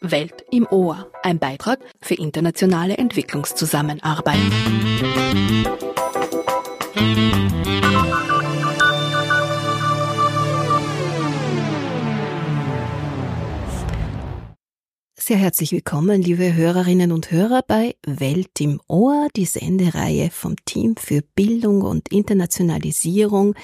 Welt im Ohr, ein Beitrag für internationale Entwicklungszusammenarbeit. Sehr herzlich willkommen, liebe Hörerinnen und Hörer, bei Welt im Ohr, die Sendereihe vom Team für Bildung und Internationalisierung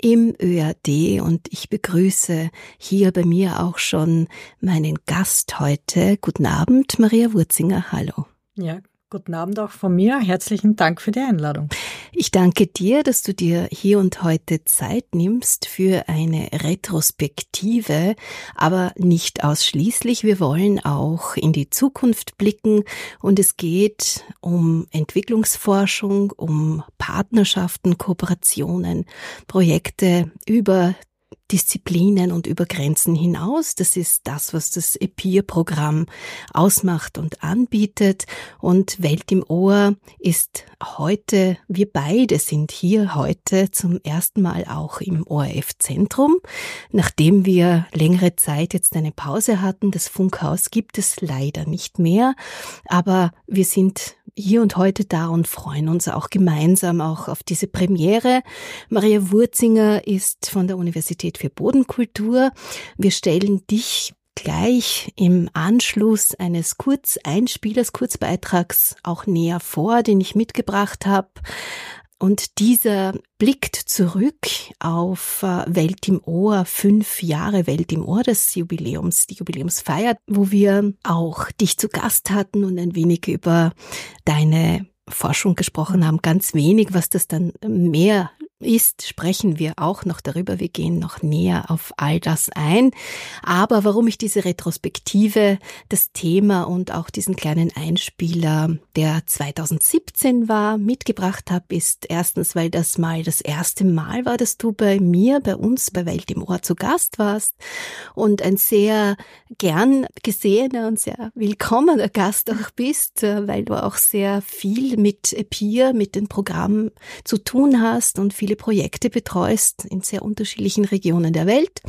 im ÖAD. Und ich begrüße hier bei mir auch schon meinen Gast heute. Guten Abend, Maria Wurzinger. Hallo. Ja, Guten Abend auch von mir. Herzlichen Dank für die Einladung. Ich danke dir, dass du dir hier und heute Zeit nimmst für eine Retrospektive, aber nicht ausschließlich. Wir wollen auch in die Zukunft blicken und es geht um Entwicklungsforschung, um Partnerschaften, Kooperationen, Projekte über Disziplinen und über Grenzen hinaus. Das ist das, was das EPIR-Programm ausmacht und anbietet. Und Welt im Ohr ist heute, wir beide sind hier heute zum ersten Mal auch im ORF-Zentrum. Nachdem wir längere Zeit jetzt eine Pause hatten, das Funkhaus gibt es leider nicht mehr, aber wir sind hier und heute da und freuen uns auch gemeinsam auch auf diese Premiere. Maria Wurzinger ist von der Universität für Bodenkultur. Wir stellen dich gleich im Anschluss eines Kurzeinspielers, Kurzbeitrags auch näher vor, den ich mitgebracht habe. Und dieser blickt zurück auf äh, Welt im Ohr, fünf Jahre Welt im Ohr des Jubiläums, die Jubiläumsfeier, wo wir auch dich zu Gast hatten und ein wenig über deine Forschung gesprochen haben, ganz wenig, was das dann mehr ist, sprechen wir auch noch darüber. Wir gehen noch näher auf all das ein. Aber warum ich diese Retrospektive, das Thema und auch diesen kleinen Einspieler, der 2017 war, mitgebracht habe, ist erstens, weil das mal das erste Mal war, dass du bei mir, bei uns, bei Welt im Ohr zu Gast warst und ein sehr gern gesehener und sehr willkommener Gast auch bist, weil du auch sehr viel mit PIR, mit den Programmen zu tun hast und viele viele Projekte betreust in sehr unterschiedlichen Regionen der Welt.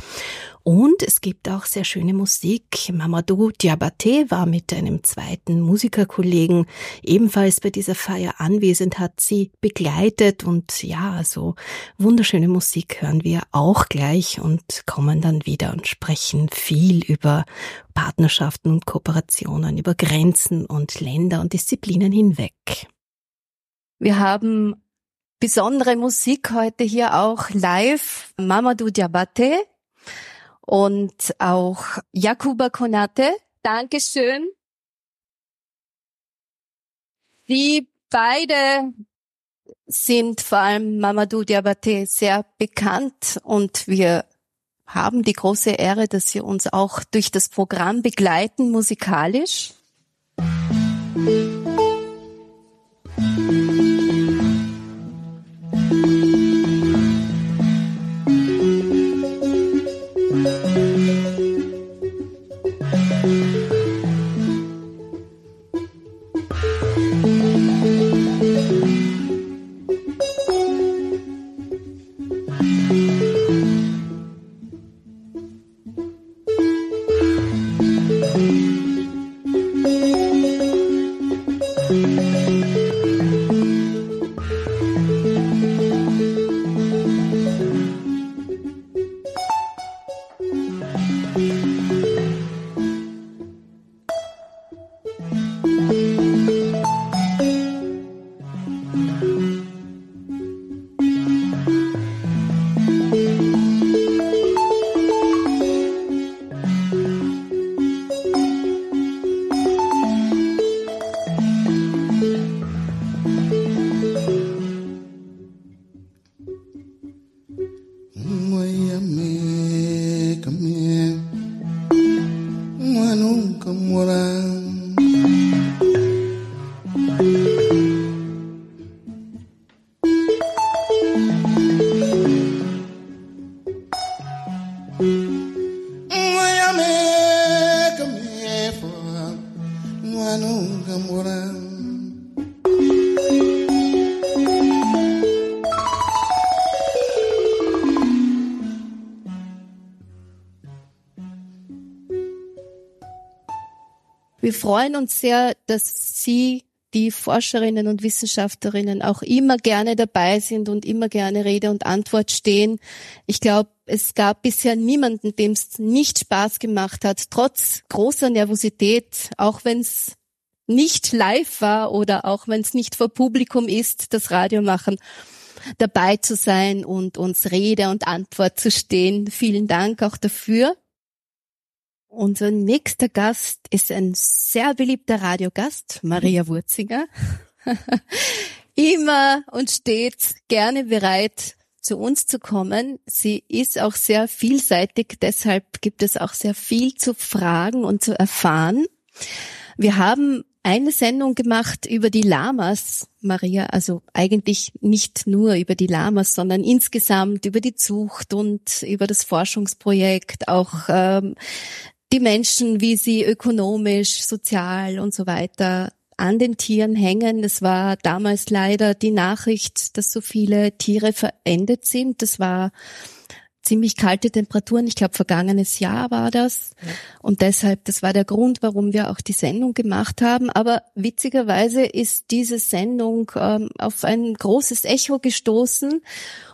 Und es gibt auch sehr schöne Musik. Mamadou Diabaté war mit einem zweiten Musikerkollegen ebenfalls bei dieser Feier anwesend, hat sie begleitet und ja, so wunderschöne Musik hören wir auch gleich und kommen dann wieder und sprechen viel über Partnerschaften und Kooperationen, über Grenzen und Länder und Disziplinen hinweg. Wir haben besondere Musik heute hier auch live. Mamadou Diabate und auch Jakuba Konate. Dankeschön. Die beide sind vor allem Mamadou Diabate sehr bekannt und wir haben die große Ehre, dass sie uns auch durch das Programm begleiten musikalisch. Wir freuen uns sehr, dass Sie, die Forscherinnen und Wissenschaftlerinnen, auch immer gerne dabei sind und immer gerne Rede und Antwort stehen. Ich glaube, es gab bisher niemanden, dem es nicht Spaß gemacht hat, trotz großer Nervosität, auch wenn es nicht live war oder auch wenn es nicht vor Publikum ist, das Radio machen, dabei zu sein und uns Rede und Antwort zu stehen. Vielen Dank auch dafür. Unser nächster Gast ist ein sehr beliebter Radiogast, Maria Wurzinger. Immer und stets gerne bereit, zu uns zu kommen. Sie ist auch sehr vielseitig, deshalb gibt es auch sehr viel zu fragen und zu erfahren. Wir haben eine Sendung gemacht über die Lamas, Maria, also eigentlich nicht nur über die Lamas, sondern insgesamt über die Zucht und über das Forschungsprojekt, auch ähm, die Menschen, wie sie ökonomisch, sozial und so weiter an den Tieren hängen. Es war damals leider die Nachricht, dass so viele Tiere verendet sind. Das war ziemlich kalte Temperaturen. Ich glaube, vergangenes Jahr war das. Ja. Und deshalb, das war der Grund, warum wir auch die Sendung gemacht haben. Aber witzigerweise ist diese Sendung ähm, auf ein großes Echo gestoßen.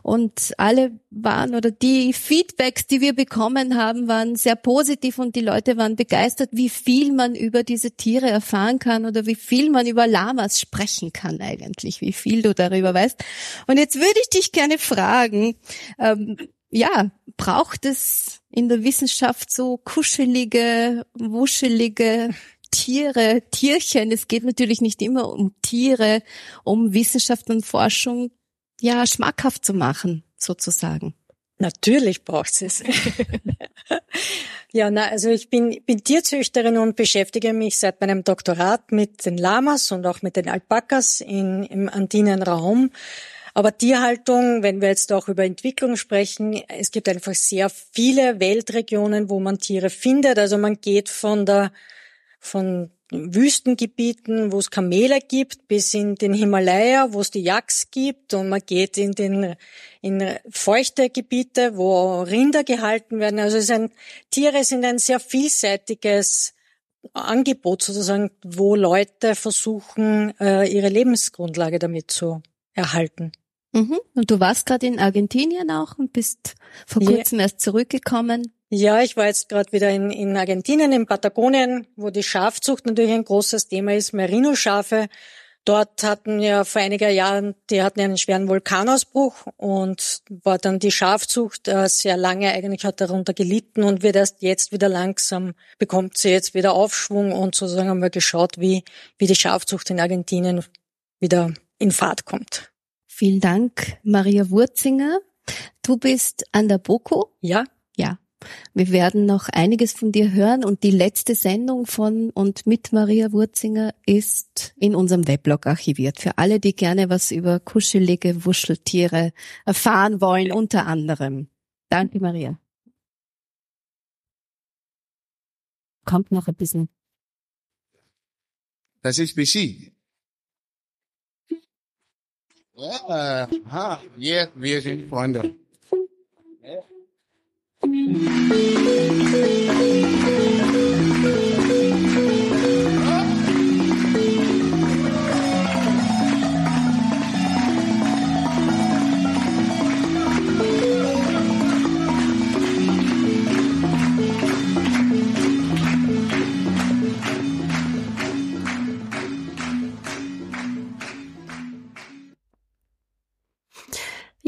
Und alle waren oder die Feedbacks, die wir bekommen haben, waren sehr positiv und die Leute waren begeistert, wie viel man über diese Tiere erfahren kann oder wie viel man über Lamas sprechen kann eigentlich, wie viel du darüber weißt. Und jetzt würde ich dich gerne fragen, ähm, ja, braucht es in der Wissenschaft so kuschelige, wuschelige Tiere, Tierchen. Es geht natürlich nicht immer um Tiere, um Wissenschaft und Forschung ja schmackhaft zu machen, sozusagen. Natürlich braucht es. ja, na, also ich bin, bin Tierzüchterin und beschäftige mich seit meinem Doktorat mit den Lamas und auch mit den Alpakas in, im andinen Raum. Aber Tierhaltung, wenn wir jetzt auch über Entwicklung sprechen, es gibt einfach sehr viele Weltregionen, wo man Tiere findet. Also man geht von der, von Wüstengebieten, wo es Kamele gibt, bis in den Himalaya, wo es die Yaks gibt, und man geht in den in feuchte Gebiete, wo Rinder gehalten werden. Also es sind, Tiere sind ein sehr vielseitiges Angebot sozusagen, wo Leute versuchen, äh, ihre Lebensgrundlage damit zu erhalten. Mhm. Und du warst gerade in Argentinien auch und bist vor kurzem ja. erst zurückgekommen. Ja, ich war jetzt gerade wieder in, in Argentinien, in Patagonien, wo die Schafzucht natürlich ein großes Thema ist, Merino-Schafe. Dort hatten ja vor einiger Jahren, die hatten einen schweren Vulkanausbruch und war dann die Schafzucht äh, sehr lange eigentlich hat darunter gelitten und wird erst jetzt wieder langsam, bekommt sie jetzt wieder Aufschwung und sozusagen haben wir geschaut, wie, wie die Schafzucht in Argentinien wieder in Fahrt kommt. Vielen Dank, Maria Wurzinger. Du bist an der BOKO? Ja. Ja. Wir werden noch einiges von dir hören und die letzte Sendung von und mit Maria Wurzinger ist in unserem Weblog archiviert. Für alle, die gerne was über kuschelige Wuscheltiere erfahren wollen, unter anderem. Danke, Maria. Kommt noch ein bisschen. Das ist BC. Ja, aha, jetzt, wir sind Freunde. Ja.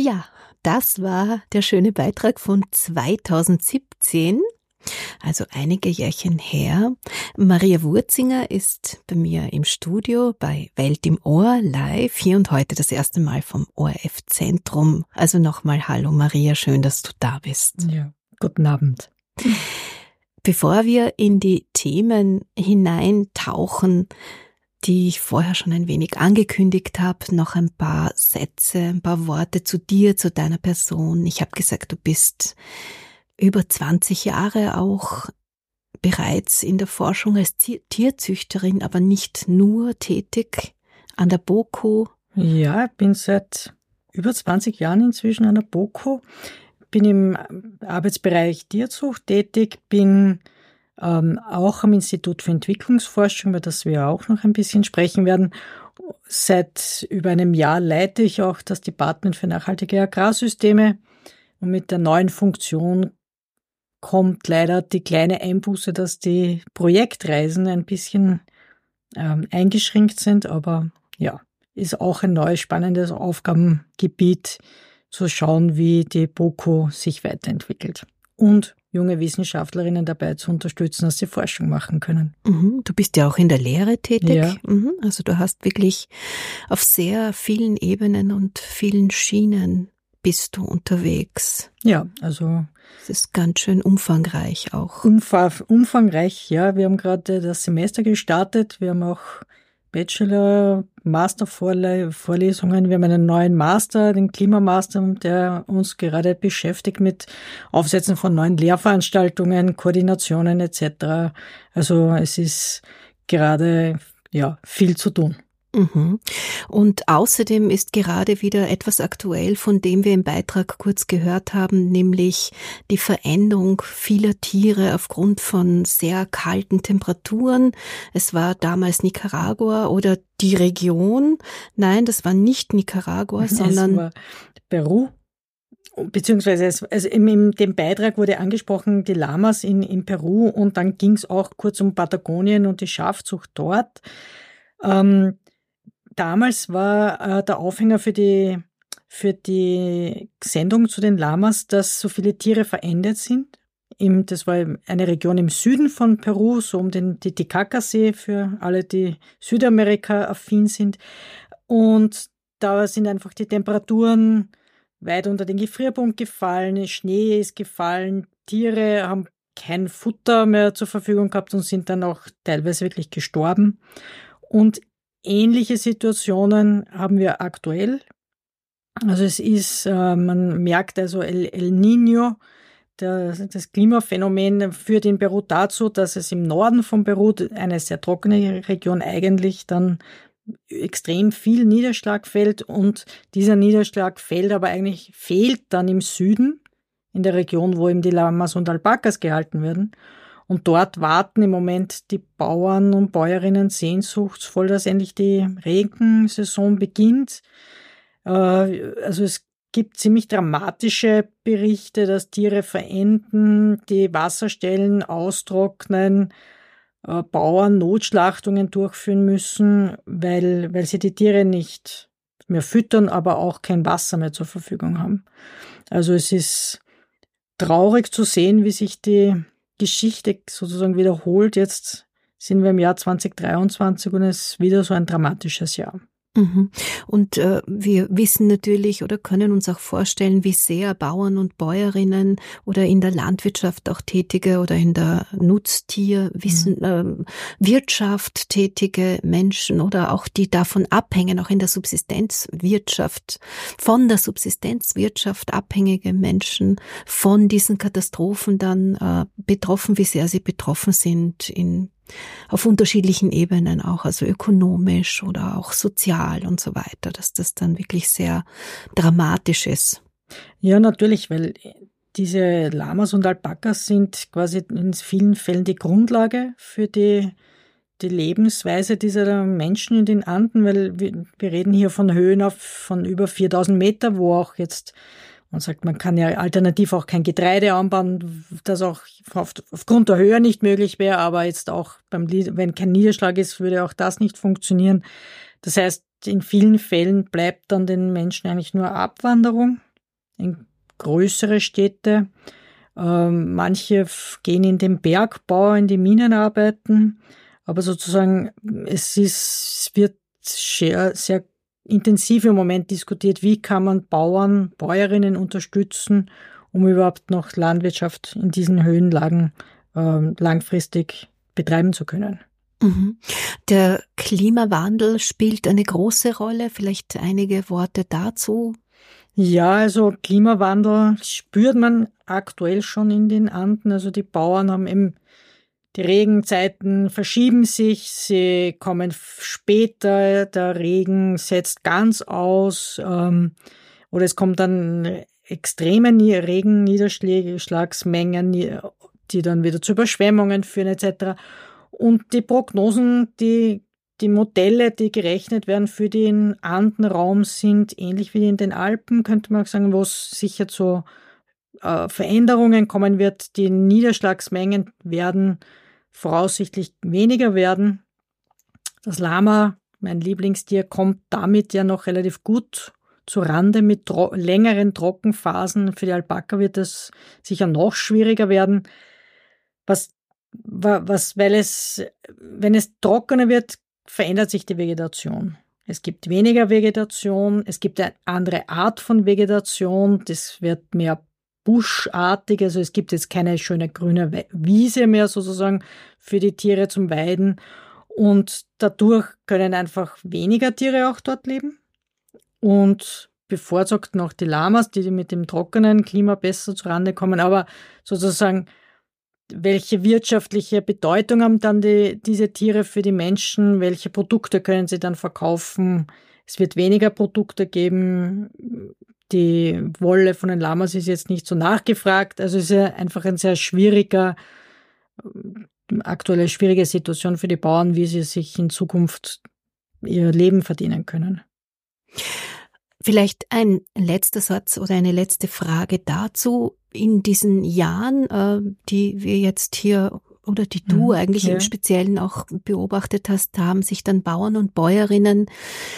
Ja, das war der schöne Beitrag von 2017. Also einige Jährchen her. Maria Wurzinger ist bei mir im Studio bei Welt im Ohr live hier und heute das erste Mal vom ORF Zentrum. Also nochmal Hallo Maria, schön, dass du da bist. Ja, guten Abend. Bevor wir in die Themen hineintauchen, die ich vorher schon ein wenig angekündigt habe, noch ein paar Sätze, ein paar Worte zu dir, zu deiner Person. Ich habe gesagt, du bist über 20 Jahre auch bereits in der Forschung als Tierzüchterin, aber nicht nur tätig an der BOKO. Ja, ich bin seit über 20 Jahren inzwischen an der BOKO, bin im Arbeitsbereich Tierzucht tätig, bin ähm, auch am Institut für Entwicklungsforschung, über das wir auch noch ein bisschen sprechen werden. Seit über einem Jahr leite ich auch das Department für nachhaltige Agrarsysteme. Und mit der neuen Funktion kommt leider die kleine Einbuße, dass die Projektreisen ein bisschen ähm, eingeschränkt sind, aber ja, ist auch ein neues spannendes Aufgabengebiet, zu schauen, wie die BOKO sich weiterentwickelt. Und junge Wissenschaftlerinnen dabei zu unterstützen, dass sie Forschung machen können. Mhm, du bist ja auch in der Lehre tätig. Ja. Mhm, also du hast wirklich auf sehr vielen Ebenen und vielen Schienen bist du unterwegs. Ja, also es ist ganz schön umfangreich auch. umfangreich, ja. Wir haben gerade das Semester gestartet. Wir haben auch Bachelor, Master-Vorlesungen. Wir haben einen neuen Master, den Klimamaster, der uns gerade beschäftigt mit Aufsetzen von neuen Lehrveranstaltungen, Koordinationen etc. Also es ist gerade ja viel zu tun. Mhm. Und außerdem ist gerade wieder etwas aktuell, von dem wir im Beitrag kurz gehört haben, nämlich die Veränderung vieler Tiere aufgrund von sehr kalten Temperaturen. Es war damals Nicaragua oder die Region. Nein, das war nicht Nicaragua, sondern Peru. Beziehungsweise es, also in, in dem Beitrag wurde angesprochen die Lamas in, in Peru und dann ging es auch kurz um Patagonien und die Schafzucht dort. Ähm, damals war äh, der Aufhänger für die, für die Sendung zu den Lamas, dass so viele Tiere verändert sind. Im, das war eine Region im Süden von Peru, so um den Titicaca-See für alle, die Südamerika-affin sind. Und da sind einfach die Temperaturen weit unter den Gefrierpunkt gefallen, Schnee ist gefallen, Tiere haben kein Futter mehr zur Verfügung gehabt und sind dann auch teilweise wirklich gestorben. Und Ähnliche Situationen haben wir aktuell. Also es ist, äh, man merkt also El, El Nino, der, das Klimaphänomen führt in Peru dazu, dass es im Norden von Peru, eine sehr trockene Region, eigentlich dann extrem viel Niederschlag fällt und dieser Niederschlag fällt aber eigentlich fehlt dann im Süden, in der Region, wo eben die Lamas und Alpakas gehalten werden. Und dort warten im Moment die Bauern und Bäuerinnen sehnsuchtsvoll, dass endlich die Regensaison beginnt. Äh, also es gibt ziemlich dramatische Berichte, dass Tiere verenden, die Wasserstellen austrocknen, äh, Bauern Notschlachtungen durchführen müssen, weil, weil sie die Tiere nicht mehr füttern, aber auch kein Wasser mehr zur Verfügung haben. Also es ist traurig zu sehen, wie sich die Geschichte sozusagen wiederholt. Jetzt sind wir im Jahr 2023 und es ist wieder so ein dramatisches Jahr. Mhm. Und äh, wir wissen natürlich oder können uns auch vorstellen, wie sehr Bauern und Bäuerinnen oder in der Landwirtschaft auch tätige oder in der Nutztierwissen mhm. äh, Wirtschaft tätige Menschen oder auch die davon abhängen, auch in der Subsistenzwirtschaft, von der Subsistenzwirtschaft abhängige Menschen von diesen Katastrophen dann äh, betroffen, wie sehr sie betroffen sind in auf unterschiedlichen Ebenen auch, also ökonomisch oder auch sozial und so weiter, dass das dann wirklich sehr dramatisch ist. Ja, natürlich, weil diese Lamas und Alpakas sind quasi in vielen Fällen die Grundlage für die, die Lebensweise dieser Menschen in den Anden, weil wir, wir reden hier von Höhen auf, von über 4000 Meter, wo auch jetzt man sagt, man kann ja alternativ auch kein Getreide anbauen, das auch aufgrund der Höhe nicht möglich wäre, aber jetzt auch beim, wenn kein Niederschlag ist, würde auch das nicht funktionieren. Das heißt, in vielen Fällen bleibt dann den Menschen eigentlich nur Abwanderung in größere Städte. Ähm, manche gehen in den Bergbau, in die Minen arbeiten, aber sozusagen es ist, wird sehr, sehr intensiv im Moment diskutiert, wie kann man Bauern, Bäuerinnen unterstützen, um überhaupt noch Landwirtschaft in diesen Höhenlagen äh, langfristig betreiben zu können. Mhm. Der Klimawandel spielt eine große Rolle. Vielleicht einige Worte dazu. Ja, also Klimawandel spürt man aktuell schon in den Anden. Also die Bauern haben eben die Regenzeiten verschieben sich, sie kommen später, der Regen setzt ganz aus ähm, oder es kommt dann extreme Regenniederschlagsmengen die dann wieder zu Überschwemmungen führen etc. Und die Prognosen, die, die Modelle, die gerechnet werden für den Andenraum, sind ähnlich wie in den Alpen, könnte man sagen, wo es sicher zu äh, Veränderungen kommen wird. Die Niederschlagsmengen werden voraussichtlich weniger werden. Das Lama, mein Lieblingstier, kommt damit ja noch relativ gut zu Rande mit tro längeren Trockenphasen. Für die Alpaka wird es sicher noch schwieriger werden. Was, was, weil es, wenn es trockener wird, verändert sich die Vegetation. Es gibt weniger Vegetation, es gibt eine andere Art von Vegetation, das wird mehr buschartig, also es gibt jetzt keine schöne grüne Wiese mehr sozusagen für die Tiere zum Weiden und dadurch können einfach weniger Tiere auch dort leben und bevorzugt noch die Lamas, die mit dem trockenen Klima besser zurande kommen, aber sozusagen welche wirtschaftliche Bedeutung haben dann die, diese Tiere für die Menschen? Welche Produkte können sie dann verkaufen? Es wird weniger Produkte geben die Wolle von den Lamas ist jetzt nicht so nachgefragt. Also es ist ja einfach ein sehr schwieriger, aktuelle schwierige Situation für die Bauern, wie sie sich in Zukunft ihr Leben verdienen können. Vielleicht ein letzter Satz oder eine letzte Frage dazu. In diesen Jahren, äh, die wir jetzt hier oder die du mhm, eigentlich ja. im Speziellen auch beobachtet hast, haben sich dann Bauern und Bäuerinnen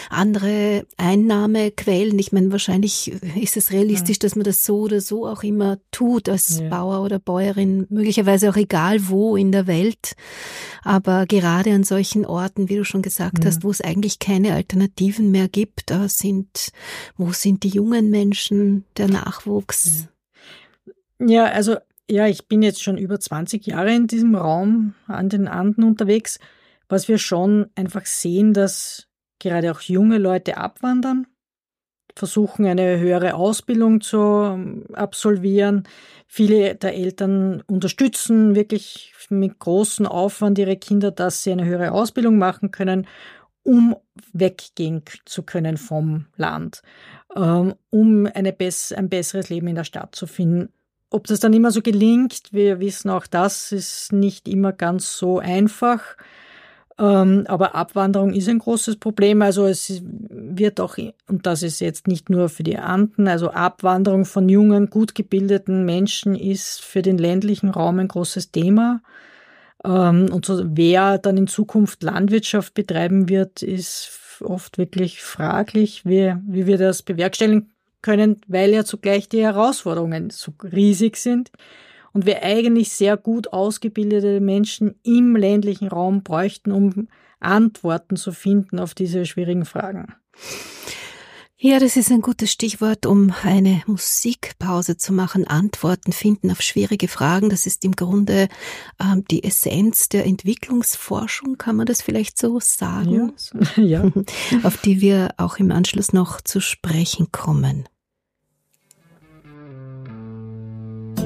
andere Einnahmequellen. Ich meine, wahrscheinlich ist es realistisch, ja. dass man das so oder so auch immer tut als ja. Bauer oder Bäuerin, möglicherweise auch egal wo in der Welt. Aber gerade an solchen Orten, wie du schon gesagt hast, wo es eigentlich keine Alternativen mehr gibt, da sind, wo sind die jungen Menschen, der Nachwuchs? Ja, also ja, ich bin jetzt schon über 20 Jahre in diesem Raum an den Anden unterwegs, was wir schon einfach sehen, dass gerade auch junge Leute abwandern, versuchen eine höhere Ausbildung zu ähm, absolvieren. Viele der Eltern unterstützen wirklich mit großem Aufwand ihre Kinder, dass sie eine höhere Ausbildung machen können, um weggehen zu können vom Land, ähm, um eine ein besseres Leben in der Stadt zu finden. Ob das dann immer so gelingt, wir wissen auch das ist nicht immer ganz so einfach. Ähm, aber Abwanderung ist ein großes Problem. Also es wird auch, und das ist jetzt nicht nur für die Anden, also Abwanderung von jungen, gut gebildeten Menschen ist für den ländlichen Raum ein großes Thema. Ähm, und so, wer dann in Zukunft Landwirtschaft betreiben wird, ist oft wirklich fraglich, wie, wie wir das bewerkstelligen können, weil ja zugleich die Herausforderungen so riesig sind und wir eigentlich sehr gut ausgebildete Menschen im ländlichen Raum bräuchten, um Antworten zu finden auf diese schwierigen Fragen. Ja, das ist ein gutes Stichwort, um eine Musikpause zu machen. Antworten finden auf schwierige Fragen. Das ist im Grunde ähm, die Essenz der Entwicklungsforschung, kann man das vielleicht so sagen? Ja. ja. auf die wir auch im Anschluss noch zu sprechen kommen.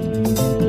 Maria,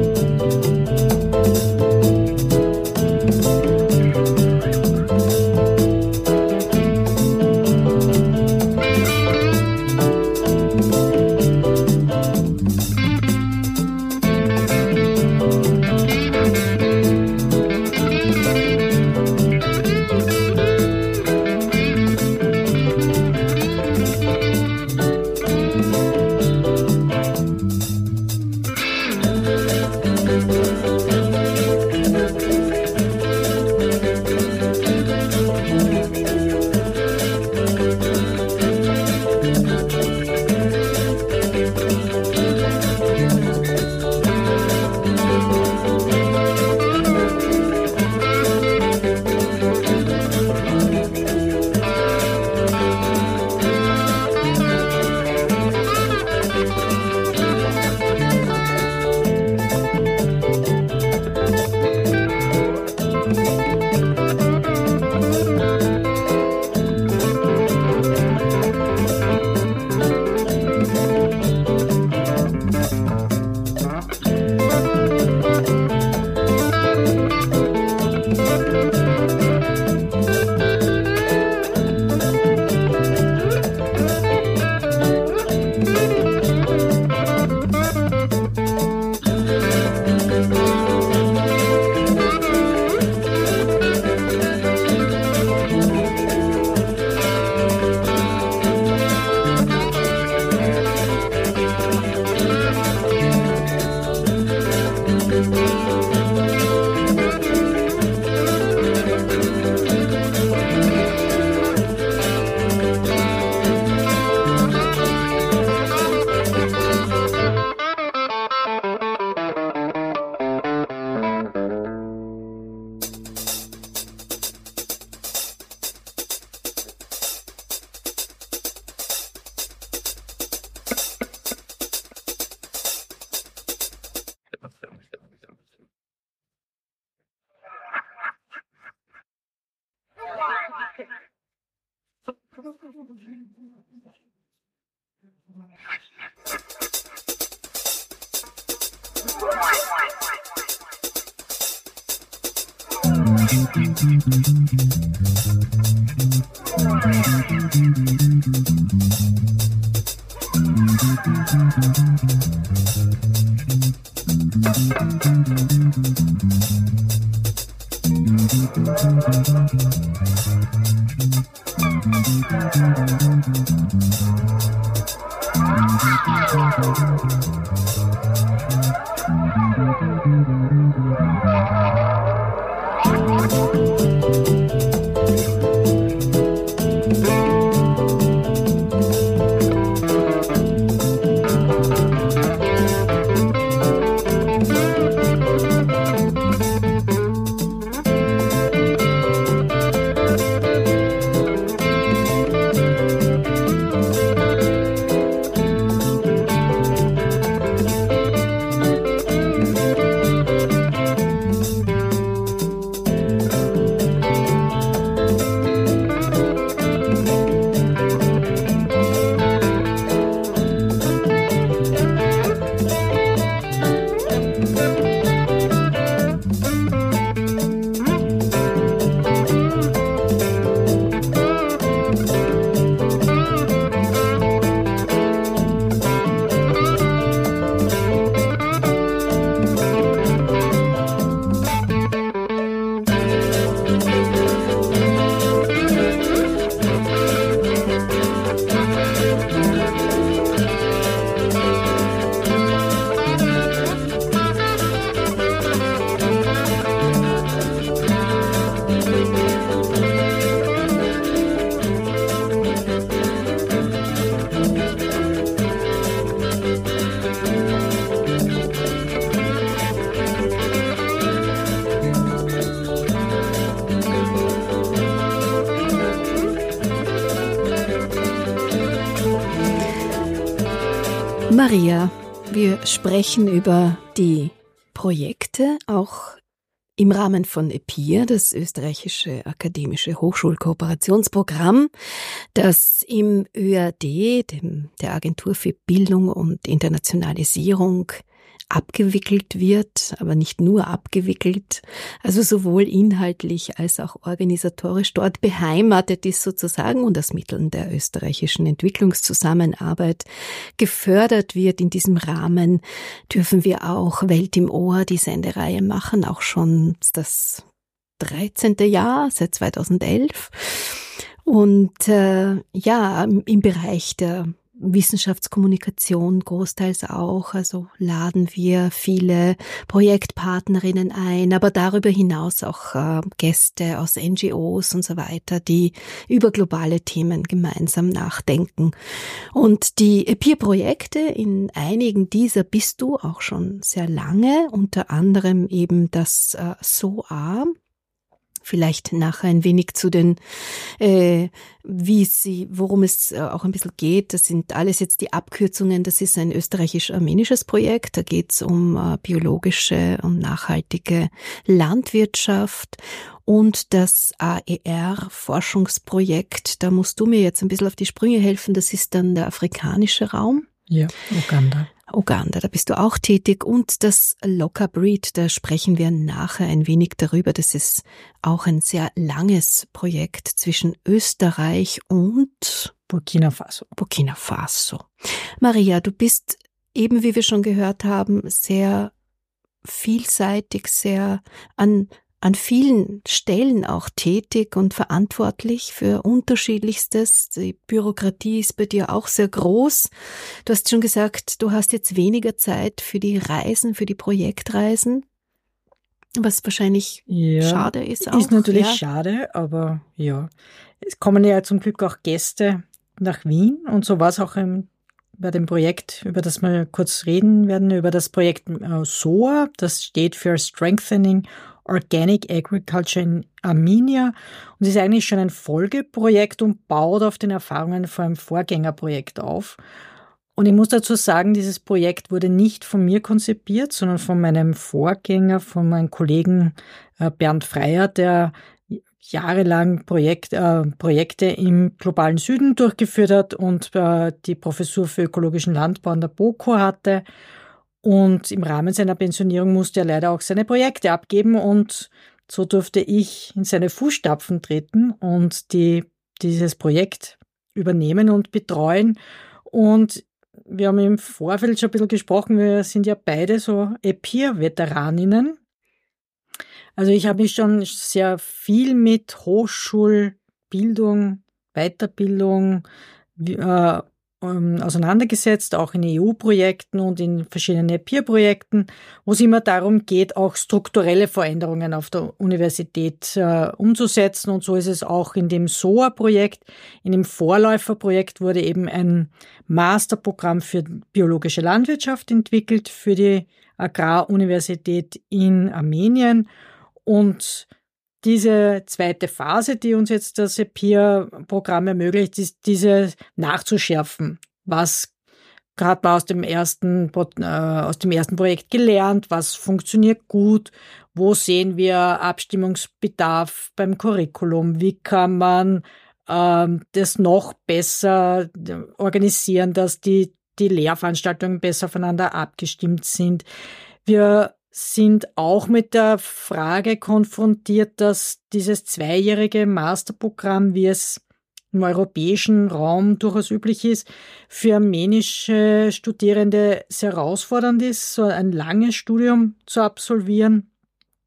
sprechen über die Projekte auch im Rahmen von EPIR, das österreichische akademische Hochschulkooperationsprogramm, das im ÖAD, dem, der Agentur für Bildung und Internationalisierung, abgewickelt wird, aber nicht nur abgewickelt, also sowohl inhaltlich als auch organisatorisch dort beheimatet ist sozusagen und aus Mitteln der österreichischen Entwicklungszusammenarbeit gefördert wird. In diesem Rahmen dürfen wir auch Welt im Ohr, die Sendereihe machen, auch schon das 13. Jahr seit 2011. Und äh, ja, im Bereich der Wissenschaftskommunikation großteils auch. Also laden wir viele Projektpartnerinnen ein, aber darüber hinaus auch äh, Gäste aus NGOs und so weiter, die über globale Themen gemeinsam nachdenken. Und die Peer-Projekte, in einigen dieser bist du auch schon sehr lange, unter anderem eben das äh, SOA, vielleicht nachher ein wenig zu den, äh, wie sie, worum es äh, auch ein bisschen geht. Das sind alles jetzt die Abkürzungen. Das ist ein österreichisch-armenisches Projekt. Da geht es um äh, biologische und nachhaltige Landwirtschaft und das AER-Forschungsprojekt. Da musst du mir jetzt ein bisschen auf die Sprünge helfen. Das ist dann der afrikanische Raum. Ja, Uganda. Uganda, da bist du auch tätig und das Locker Breed, da sprechen wir nachher ein wenig darüber. Das ist auch ein sehr langes Projekt zwischen Österreich und Burkina Faso. Burkina Faso. Maria, du bist eben, wie wir schon gehört haben, sehr vielseitig, sehr an an vielen Stellen auch tätig und verantwortlich für unterschiedlichstes. Die Bürokratie ist bei dir auch sehr groß. Du hast schon gesagt, du hast jetzt weniger Zeit für die Reisen, für die Projektreisen. Was wahrscheinlich ja, schade ist. Auch. Ist natürlich ja. schade, aber ja. Es kommen ja zum Glück auch Gäste nach Wien und so war es auch im, bei dem Projekt, über das wir kurz reden werden, über das Projekt äh, SOA. Das steht für Strengthening Organic Agriculture in Armenia und ist eigentlich schon ein Folgeprojekt und baut auf den Erfahrungen von einem Vorgängerprojekt auf. Und ich muss dazu sagen, dieses Projekt wurde nicht von mir konzipiert, sondern von meinem Vorgänger, von meinem Kollegen äh, Bernd Freier, der jahrelang Projekt, äh, Projekte im globalen Süden durchgeführt hat und äh, die Professur für ökologischen Landbau an der BOKO hatte. Und im Rahmen seiner Pensionierung musste er leider auch seine Projekte abgeben und so durfte ich in seine Fußstapfen treten und die, dieses Projekt übernehmen und betreuen. Und wir haben im Vorfeld schon ein bisschen gesprochen, wir sind ja beide so EPIR-Veteraninnen. Also ich habe mich schon sehr viel mit Hochschulbildung, Weiterbildung äh, ähm, auseinandergesetzt, auch in EU-Projekten und in verschiedenen Peer-Projekten, wo es immer darum geht, auch strukturelle Veränderungen auf der Universität äh, umzusetzen. Und so ist es auch in dem SOA-Projekt. In dem Vorläuferprojekt wurde eben ein Masterprogramm für biologische Landwirtschaft entwickelt für die Agraruniversität in Armenien. Und diese zweite Phase, die uns jetzt das EPIR-Programm ermöglicht, ist diese nachzuschärfen. Was gerade mal aus dem ersten, äh, aus dem ersten Projekt gelernt, was funktioniert gut, wo sehen wir Abstimmungsbedarf beim Curriculum, wie kann man ähm, das noch besser organisieren, dass die, die Lehrveranstaltungen besser voneinander abgestimmt sind. Wir sind auch mit der Frage konfrontiert, dass dieses zweijährige Masterprogramm, wie es im europäischen Raum durchaus üblich ist, für armenische Studierende sehr herausfordernd ist, so ein langes Studium zu absolvieren.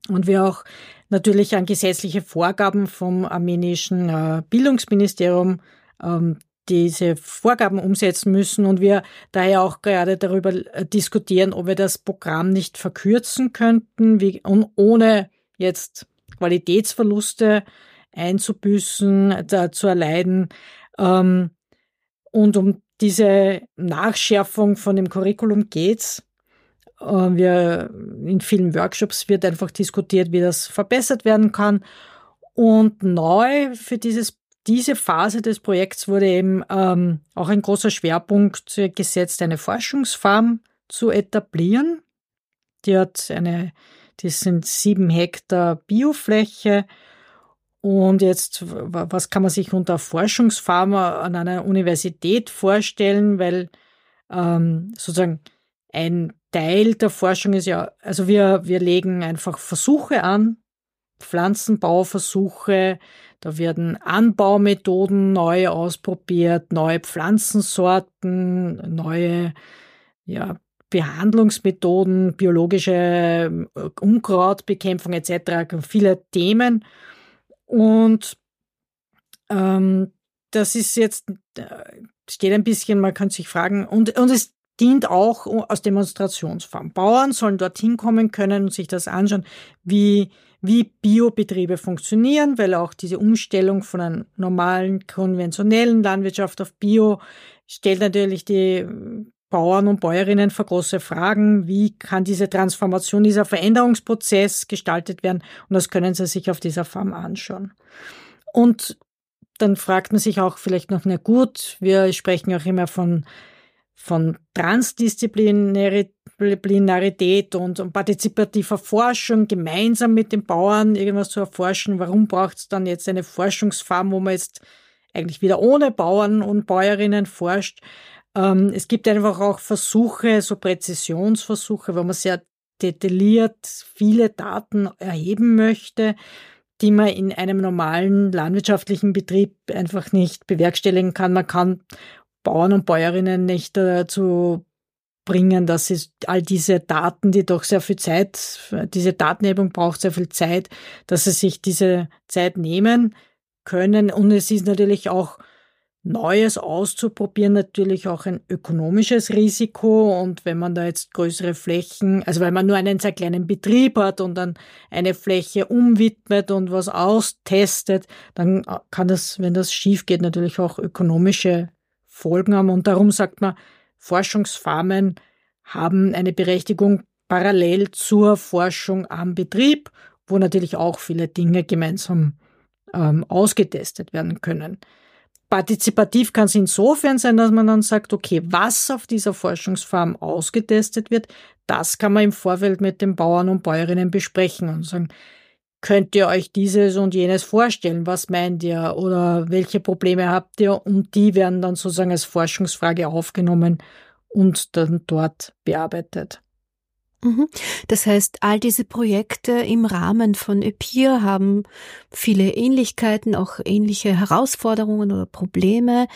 Und wir auch natürlich an gesetzliche Vorgaben vom armenischen äh, Bildungsministerium ähm, diese Vorgaben umsetzen müssen und wir daher auch gerade darüber äh, diskutieren, ob wir das Programm nicht verkürzen könnten, wie, und ohne jetzt Qualitätsverluste einzubüßen, da zu erleiden. Ähm, und um diese Nachschärfung von dem Curriculum geht's. Äh, wir, in vielen Workshops wird einfach diskutiert, wie das verbessert werden kann. Und neu für dieses diese Phase des Projekts wurde eben ähm, auch ein großer Schwerpunkt gesetzt, eine Forschungsfarm zu etablieren. Die hat eine, das sind sieben Hektar Biofläche. Und jetzt, was kann man sich unter Forschungsfarm an einer Universität vorstellen? Weil ähm, sozusagen ein Teil der Forschung ist ja, also wir, wir legen einfach Versuche an, Pflanzenbauversuche, da werden Anbaumethoden neu ausprobiert, neue Pflanzensorten, neue ja, Behandlungsmethoden, biologische äh, Unkrautbekämpfung etc., viele Themen. Und ähm, das ist jetzt, äh, steht ein bisschen, man kann sich fragen, und, und es dient auch als Demonstrationsform. Bauern sollen dorthin kommen können und sich das anschauen, wie wie Biobetriebe funktionieren, weil auch diese Umstellung von einer normalen, konventionellen Landwirtschaft auf Bio stellt natürlich die Bauern und Bäuerinnen vor große Fragen. Wie kann diese Transformation, dieser Veränderungsprozess gestaltet werden? Und das können Sie sich auf dieser Farm anschauen. Und dann fragt man sich auch vielleicht noch, na gut, wir sprechen auch immer von von Transdisziplinarität und, partizipativer Forschung gemeinsam mit den Bauern irgendwas zu erforschen. Warum braucht es dann jetzt eine Forschungsfarm, wo man jetzt eigentlich wieder ohne Bauern und Bäuerinnen forscht? Ähm, es gibt einfach auch Versuche, so Präzisionsversuche, wo man sehr detailliert viele Daten erheben möchte, die man in einem normalen landwirtschaftlichen Betrieb einfach nicht bewerkstelligen kann. Man kann Bauern und Bäuerinnen nicht dazu bringen, dass sie all diese Daten, die doch sehr viel Zeit, diese Datenhebung braucht sehr viel Zeit, dass sie sich diese Zeit nehmen können. Und es ist natürlich auch Neues auszuprobieren, natürlich auch ein ökonomisches Risiko. Und wenn man da jetzt größere Flächen, also wenn man nur einen sehr kleinen Betrieb hat und dann eine Fläche umwidmet und was austestet, dann kann das, wenn das schief geht, natürlich auch ökonomische Folgen haben. Und darum sagt man, Forschungsfarmen haben eine Berechtigung parallel zur Forschung am Betrieb, wo natürlich auch viele Dinge gemeinsam ähm, ausgetestet werden können. Partizipativ kann es insofern sein, dass man dann sagt, okay, was auf dieser Forschungsfarm ausgetestet wird, das kann man im Vorfeld mit den Bauern und Bäuerinnen besprechen und sagen, könnt ihr euch dieses und jenes vorstellen? Was meint ihr? Oder welche Probleme habt ihr? Und die werden dann sozusagen als Forschungsfrage aufgenommen und dann dort bearbeitet. Mhm. Das heißt, all diese Projekte im Rahmen von EPIR haben viele Ähnlichkeiten, auch ähnliche Herausforderungen oder Probleme.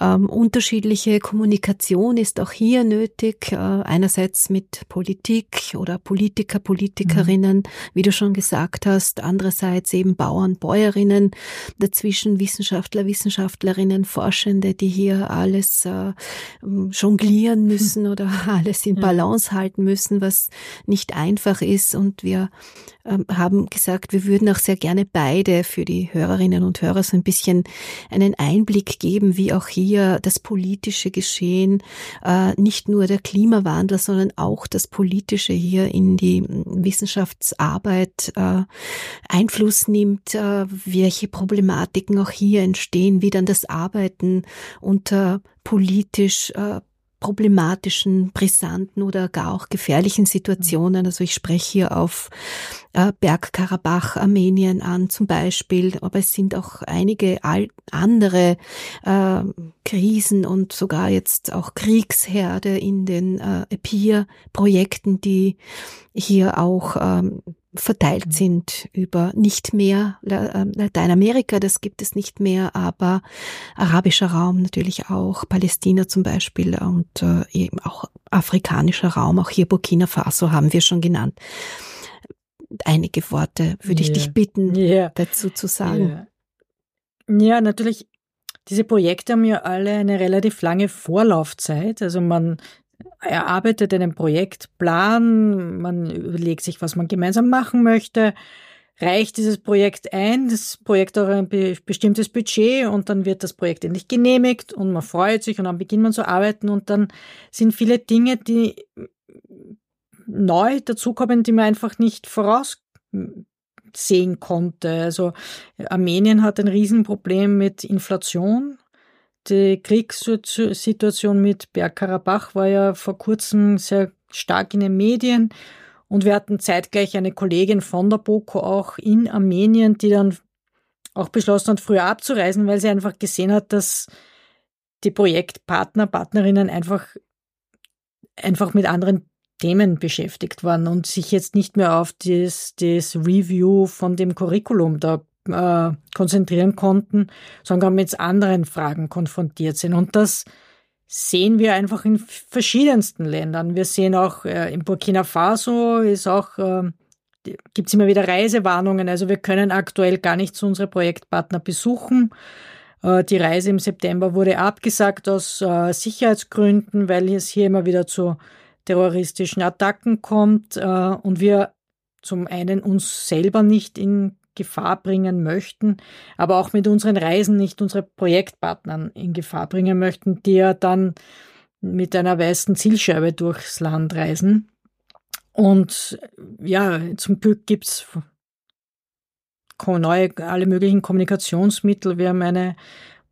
Ähm, unterschiedliche Kommunikation ist auch hier nötig, äh, einerseits mit Politik oder Politiker, Politikerinnen, mhm. wie du schon gesagt hast, andererseits eben Bauern, Bäuerinnen, dazwischen Wissenschaftler, Wissenschaftlerinnen, Forschende, die hier alles äh, jonglieren müssen oder alles in Balance halten müssen, was nicht einfach ist. Und wir ähm, haben gesagt, wir würden auch sehr gerne beide für die Hörerinnen und Hörer so ein bisschen einen Einblick geben, wie auch hier das politische Geschehen, äh, nicht nur der Klimawandel, sondern auch das politische hier in die Wissenschaftsarbeit äh, Einfluss nimmt, äh, welche Problematiken auch hier entstehen, wie dann das Arbeiten unter politisch problematischen, brisanten oder gar auch gefährlichen Situationen. Also ich spreche hier auf äh, Bergkarabach, Armenien an zum Beispiel, aber es sind auch einige andere äh, Krisen und sogar jetzt auch Kriegsherde in den äh, EPIR-Projekten, die hier auch ähm, verteilt sind über nicht mehr ähm, Lateinamerika, das gibt es nicht mehr, aber arabischer Raum natürlich auch, Palästina zum Beispiel und äh, eben auch afrikanischer Raum, auch hier Burkina Faso haben wir schon genannt. Einige Worte würde yeah. ich dich bitten, yeah. dazu zu sagen. Yeah. Ja, natürlich diese Projekte haben ja alle eine relativ lange Vorlaufzeit. Also man erarbeitet einen Projektplan, man überlegt sich, was man gemeinsam machen möchte, reicht dieses Projekt ein, das Projekt auch ein bestimmtes Budget und dann wird das Projekt endlich genehmigt und man freut sich und dann beginnt man zu arbeiten und dann sind viele Dinge, die neu dazukommen, die man einfach nicht voraussehen konnte. Also Armenien hat ein Riesenproblem mit Inflation die Kriegssituation mit Bergkarabach war ja vor kurzem sehr stark in den Medien. Und wir hatten zeitgleich eine Kollegin von der BOKO auch in Armenien, die dann auch beschlossen hat, früher abzureisen, weil sie einfach gesehen hat, dass die Projektpartner, Partnerinnen einfach, einfach mit anderen Themen beschäftigt waren und sich jetzt nicht mehr auf das, das Review von dem Curriculum da äh, konzentrieren konnten, sondern mit anderen Fragen konfrontiert sind. Und das sehen wir einfach in verschiedensten Ländern. Wir sehen auch äh, in Burkina Faso ist auch äh, gibt es immer wieder Reisewarnungen. Also wir können aktuell gar nicht zu unsere Projektpartner besuchen. Äh, die Reise im September wurde abgesagt aus äh, Sicherheitsgründen, weil es hier immer wieder zu terroristischen Attacken kommt äh, und wir zum einen uns selber nicht in Gefahr bringen möchten, aber auch mit unseren Reisen nicht unsere Projektpartnern in Gefahr bringen möchten, die ja dann mit einer weißen Zielscheibe durchs Land reisen. Und ja, zum Glück gibt's neue, alle möglichen Kommunikationsmittel. Wir haben eine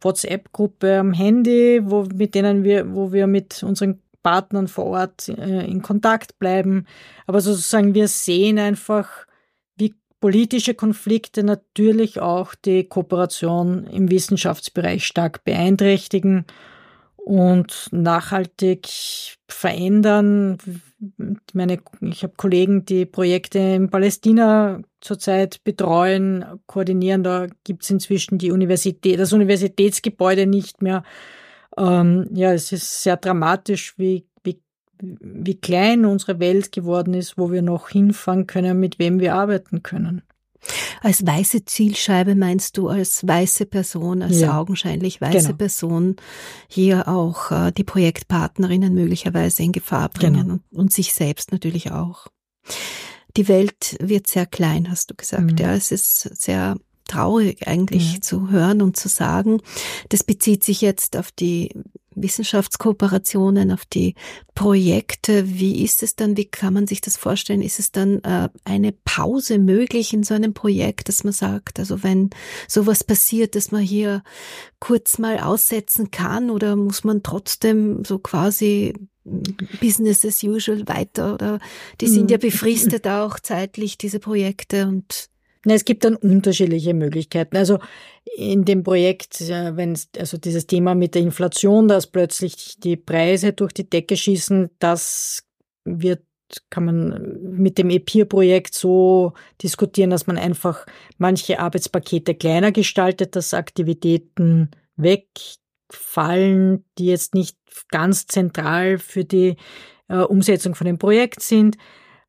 WhatsApp-Gruppe am Handy, wo, mit denen wir, wo wir mit unseren Partnern vor Ort äh, in Kontakt bleiben. Aber sozusagen wir sehen einfach, politische Konflikte natürlich auch die Kooperation im Wissenschaftsbereich stark beeinträchtigen und nachhaltig verändern. Meine, ich habe Kollegen, die Projekte in Palästina zurzeit betreuen, koordinieren. Da gibt es inzwischen die Universität, das Universitätsgebäude nicht mehr. Ähm, ja, es ist sehr dramatisch, wie wie klein unsere Welt geworden ist, wo wir noch hinfahren können, mit wem wir arbeiten können. Als weiße Zielscheibe meinst du als weiße Person, als ja. augenscheinlich weiße genau. Person hier auch äh, die Projektpartnerinnen möglicherweise in Gefahr bringen genau. und, und, sich selbst natürlich auch. Die Welt wird sehr klein, hast du gesagt. Mhm. Ja, es ist sehr traurig eigentlich mhm. zu hören und zu sagen. Das bezieht sich jetzt auf die Wissenschaftskooperationen, auf die Projekte. Wie ist es dann? Wie kann man sich das vorstellen? Ist es dann äh, eine Pause möglich in so einem Projekt, dass man sagt, also wenn sowas passiert, dass man hier kurz mal aussetzen kann oder muss man trotzdem so quasi Business as usual weiter oder die sind ja mm. befristet auch zeitlich, diese Projekte und Na, es gibt dann unterschiedliche Möglichkeiten. Also in dem Projekt, äh, wenn also dieses Thema mit der Inflation, dass plötzlich die Preise durch die Decke schießen, das wird kann man mit dem EPIR-Projekt so diskutieren, dass man einfach manche Arbeitspakete kleiner gestaltet, dass Aktivitäten wegfallen, die jetzt nicht ganz zentral für die äh, Umsetzung von dem Projekt sind.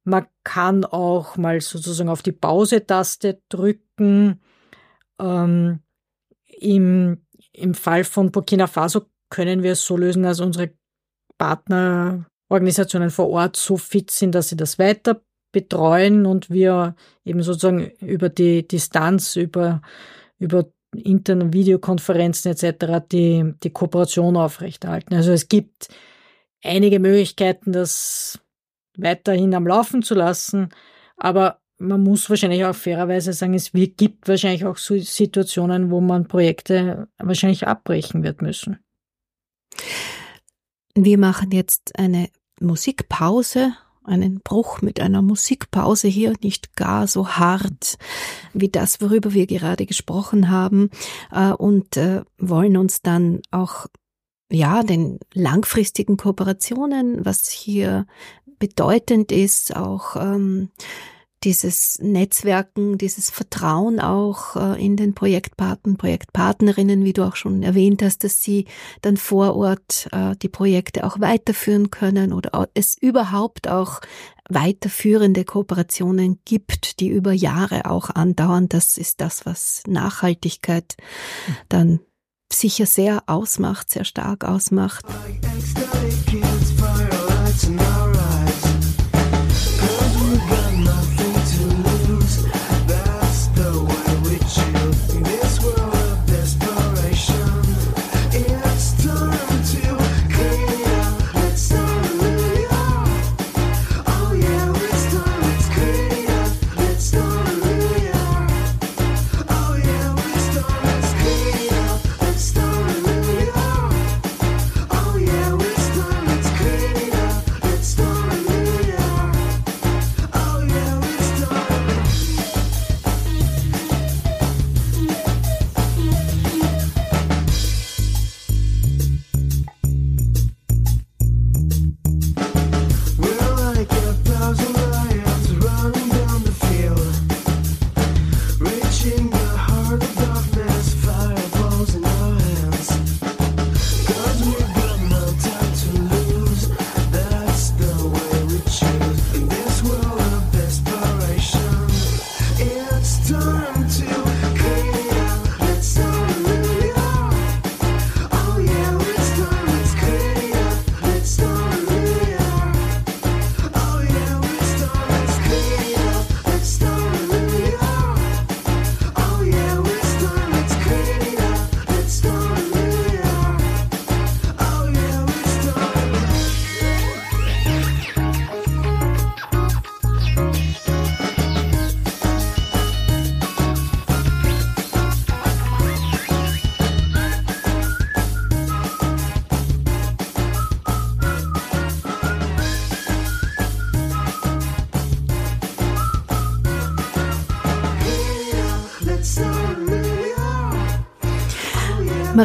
Man kann auch mal sozusagen auf die Pause-Taste drücken. Ähm, im, Im Fall von Burkina Faso können wir es so lösen, dass unsere Partnerorganisationen vor Ort so fit sind, dass sie das weiter betreuen und wir eben sozusagen über die Distanz, über, über interne Videokonferenzen etc. die, die Kooperation aufrechterhalten. Also es gibt einige Möglichkeiten, das weiterhin am Laufen zu lassen. Aber man muss wahrscheinlich auch fairerweise sagen, es gibt wahrscheinlich auch so Situationen, wo man Projekte wahrscheinlich abbrechen wird müssen. Wir machen jetzt eine Musikpause, einen Bruch mit einer Musikpause hier, nicht gar so hart wie das, worüber wir gerade gesprochen haben, äh, und äh, wollen uns dann auch ja, den langfristigen Kooperationen, was hier bedeutend ist, auch ähm, dieses Netzwerken, dieses Vertrauen auch äh, in den Projektpartner, Projektpartnerinnen, wie du auch schon erwähnt hast, dass sie dann vor Ort äh, die Projekte auch weiterführen können oder es überhaupt auch weiterführende Kooperationen gibt, die über Jahre auch andauern. Das ist das, was Nachhaltigkeit dann sicher sehr ausmacht, sehr stark ausmacht.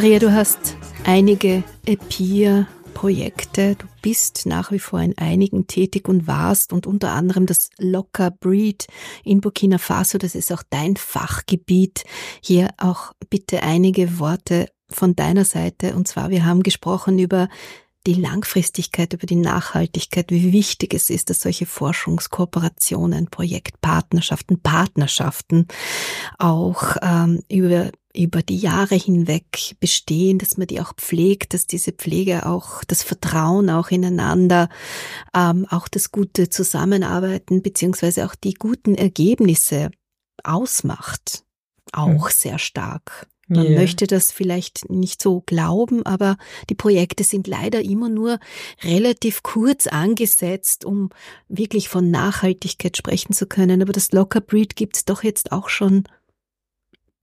Maria, du hast einige EPIR-Projekte. Du bist nach wie vor in einigen tätig und warst und unter anderem das Locker Breed in Burkina Faso. Das ist auch dein Fachgebiet. Hier auch bitte einige Worte von deiner Seite. Und zwar, wir haben gesprochen über die Langfristigkeit, über die Nachhaltigkeit, wie wichtig es ist, dass solche Forschungskooperationen, Projektpartnerschaften, Partnerschaften auch ähm, über über die Jahre hinweg bestehen, dass man die auch pflegt, dass diese Pflege auch das Vertrauen auch ineinander, ähm, auch das gute Zusammenarbeiten beziehungsweise auch die guten Ergebnisse ausmacht, auch mhm. sehr stark. Man yeah. möchte das vielleicht nicht so glauben, aber die Projekte sind leider immer nur relativ kurz angesetzt, um wirklich von Nachhaltigkeit sprechen zu können. Aber das Locker Breed gibt's doch jetzt auch schon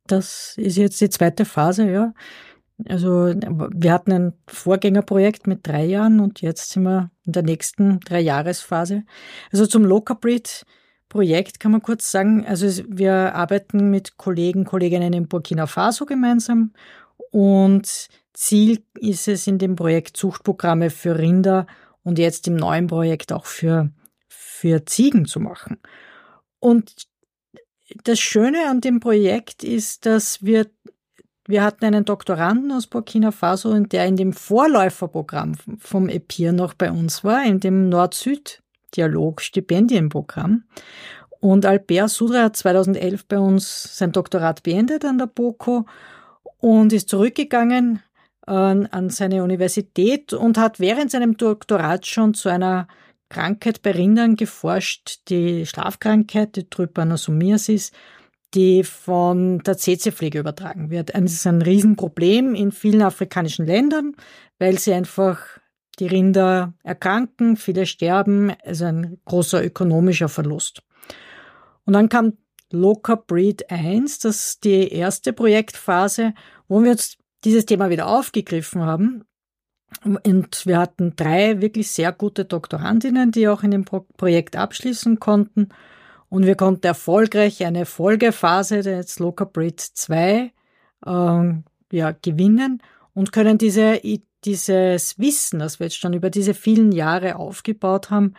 das ist jetzt die zweite Phase, ja. Also wir hatten ein Vorgängerprojekt mit drei Jahren und jetzt sind wir in der nächsten Dreijahresphase. Also zum Local Breed Projekt kann man kurz sagen, also wir arbeiten mit Kollegen, Kolleginnen in Burkina Faso gemeinsam und Ziel ist es in dem Projekt Zuchtprogramme für Rinder und jetzt im neuen Projekt auch für, für Ziegen zu machen. Und das Schöne an dem Projekt ist, dass wir wir hatten einen Doktoranden aus Burkina Faso, der in dem Vorläuferprogramm vom EPIR noch bei uns war, in dem Nord-Süd-Dialog-Stipendienprogramm. Und Albert Sudra hat 2011 bei uns sein Doktorat beendet an der BOKO und ist zurückgegangen an, an seine Universität und hat während seinem Doktorat schon zu einer Krankheit bei Rindern geforscht, die Schlafkrankheit, die Trypanosomiasis, die von der CC-Pflege übertragen wird. Das ist ein Riesenproblem in vielen afrikanischen Ländern, weil sie einfach die Rinder erkranken, viele sterben, also ein großer ökonomischer Verlust. Und dann kam Local Breed 1, das ist die erste Projektphase, wo wir jetzt dieses Thema wieder aufgegriffen haben. Und wir hatten drei wirklich sehr gute Doktorandinnen, die auch in dem Projekt abschließen konnten. Und wir konnten erfolgreich eine Folgephase der Local Breed 2 äh, ja, gewinnen und können diese, dieses Wissen, das wir jetzt schon über diese vielen Jahre aufgebaut haben,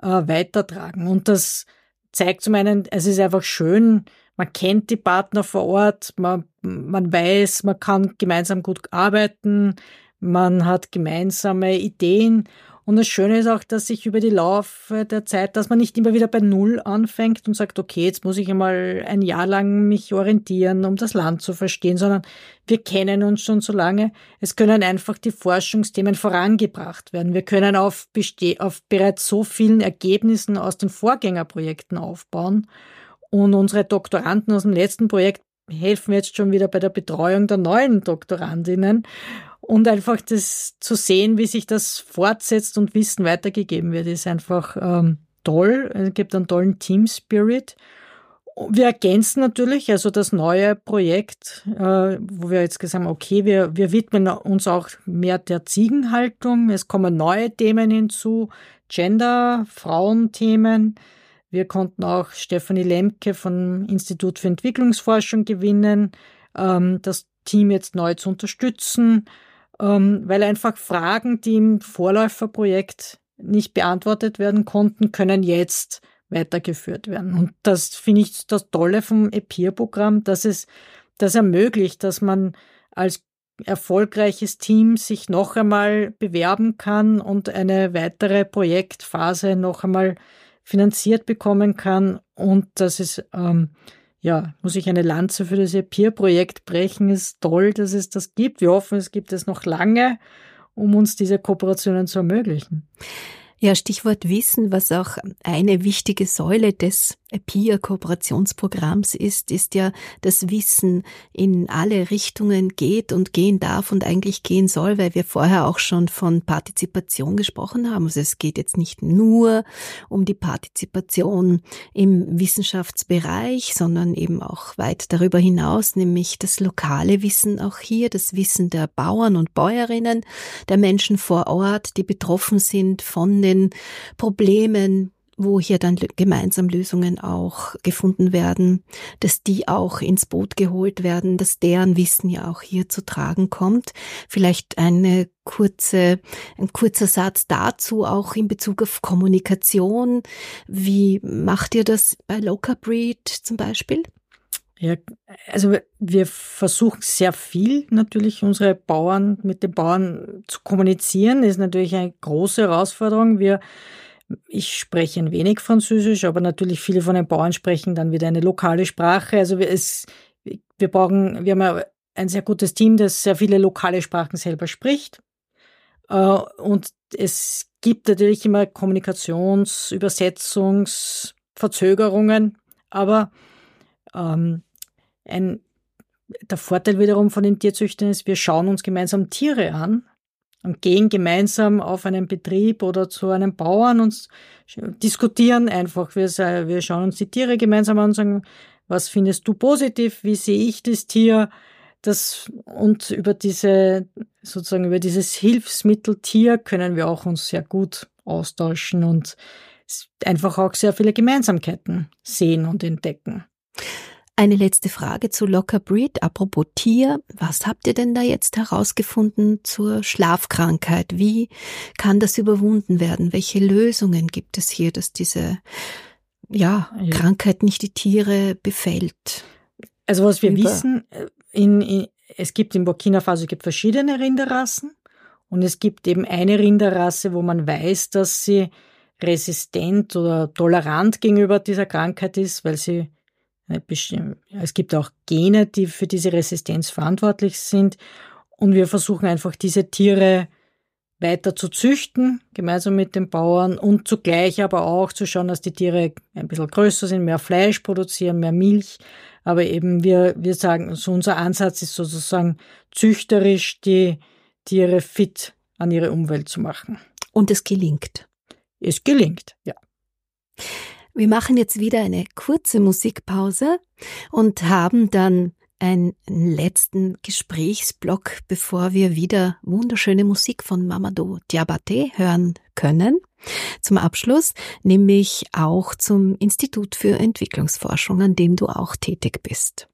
äh, weitertragen. Und das zeigt zum einen, es ist einfach schön, man kennt die Partner vor Ort, man, man weiß, man kann gemeinsam gut arbeiten, man hat gemeinsame Ideen und das Schöne ist auch, dass sich über die Laufe der Zeit, dass man nicht immer wieder bei Null anfängt und sagt, okay, jetzt muss ich einmal ein Jahr lang mich orientieren, um das Land zu verstehen, sondern wir kennen uns schon so lange. Es können einfach die Forschungsthemen vorangebracht werden. Wir können auf, auf bereits so vielen Ergebnissen aus den Vorgängerprojekten aufbauen. Und unsere Doktoranden aus dem letzten Projekt helfen jetzt schon wieder bei der Betreuung der neuen Doktorandinnen und einfach das zu sehen, wie sich das fortsetzt und Wissen weitergegeben wird, ist einfach ähm, toll. Es gibt einen tollen Team Spirit. Wir ergänzen natürlich, also das neue Projekt, äh, wo wir jetzt gesagt haben, okay, wir, wir widmen uns auch mehr der Ziegenhaltung. Es kommen neue Themen hinzu, Gender, Frauenthemen. Wir konnten auch Stefanie Lemke vom Institut für Entwicklungsforschung gewinnen, ähm, das Team jetzt neu zu unterstützen ähm, weil einfach Fragen, die im Vorläuferprojekt nicht beantwortet werden konnten, können jetzt weitergeführt werden. Und das finde ich das Tolle vom EPIR-Programm, dass es das ermöglicht, dass man als erfolgreiches Team sich noch einmal bewerben kann und eine weitere Projektphase noch einmal finanziert bekommen kann. Und das ist ähm, ja, muss ich eine Lanze für das EPIR-Projekt brechen. Es ist toll, dass es das gibt. Wir hoffen, es gibt es noch lange, um uns diese Kooperationen zu ermöglichen. Ja, Stichwort Wissen, was auch eine wichtige Säule des PIA-Kooperationsprogramms ist, ist ja, dass Wissen in alle Richtungen geht und gehen darf und eigentlich gehen soll, weil wir vorher auch schon von Partizipation gesprochen haben. Also es geht jetzt nicht nur um die Partizipation im Wissenschaftsbereich, sondern eben auch weit darüber hinaus, nämlich das lokale Wissen auch hier, das Wissen der Bauern und Bäuerinnen, der Menschen vor Ort, die betroffen sind von Problemen, wo hier dann gemeinsam Lösungen auch gefunden werden, dass die auch ins Boot geholt werden, dass deren Wissen ja auch hier zu tragen kommt. Vielleicht eine kurze, ein kurzer Satz dazu auch in Bezug auf Kommunikation. Wie macht ihr das bei Local Breed zum Beispiel? Ja, also wir versuchen sehr viel natürlich unsere Bauern mit den Bauern zu kommunizieren. Ist natürlich eine große Herausforderung. Wir ich spreche ein wenig Französisch, aber natürlich viele von den Bauern sprechen dann wieder eine lokale Sprache. Also wir, es, wir brauchen, wir haben ja ein sehr gutes Team, das sehr viele lokale Sprachen selber spricht. Äh, und es gibt natürlich immer Kommunikations-, Übersetzungs-, Verzögerungen, aber ähm, ein, der Vorteil wiederum von den Tierzüchtern ist, wir schauen uns gemeinsam Tiere an und gehen gemeinsam auf einen Betrieb oder zu einem Bauern und diskutieren einfach. Wir, wir schauen uns die Tiere gemeinsam an und sagen, was findest du positiv? Wie sehe ich das Tier? Das, und über diese, sozusagen über dieses Hilfsmittel Tier können wir auch uns sehr gut austauschen und einfach auch sehr viele Gemeinsamkeiten sehen und entdecken. Eine letzte Frage zu Locker Breed. Apropos Tier, was habt ihr denn da jetzt herausgefunden zur Schlafkrankheit? Wie kann das überwunden werden? Welche Lösungen gibt es hier, dass diese ja, ja. Krankheit nicht die Tiere befällt? Also was wir Über wissen, äh, in, in, es gibt in Burkina Faso gibt verschiedene Rinderrassen und es gibt eben eine Rinderrasse, wo man weiß, dass sie resistent oder tolerant gegenüber dieser Krankheit ist, weil sie es gibt auch Gene, die für diese Resistenz verantwortlich sind. Und wir versuchen einfach diese Tiere weiter zu züchten, gemeinsam mit den Bauern und zugleich aber auch zu schauen, dass die Tiere ein bisschen größer sind, mehr Fleisch produzieren, mehr Milch. Aber eben wir, wir sagen, so unser Ansatz ist sozusagen züchterisch die Tiere fit an ihre Umwelt zu machen. Und es gelingt. Es gelingt, ja. Wir machen jetzt wieder eine kurze Musikpause und haben dann einen letzten Gesprächsblock, bevor wir wieder wunderschöne Musik von Mamadou Diabate hören können. Zum Abschluss nämlich auch zum Institut für Entwicklungsforschung, an dem du auch tätig bist.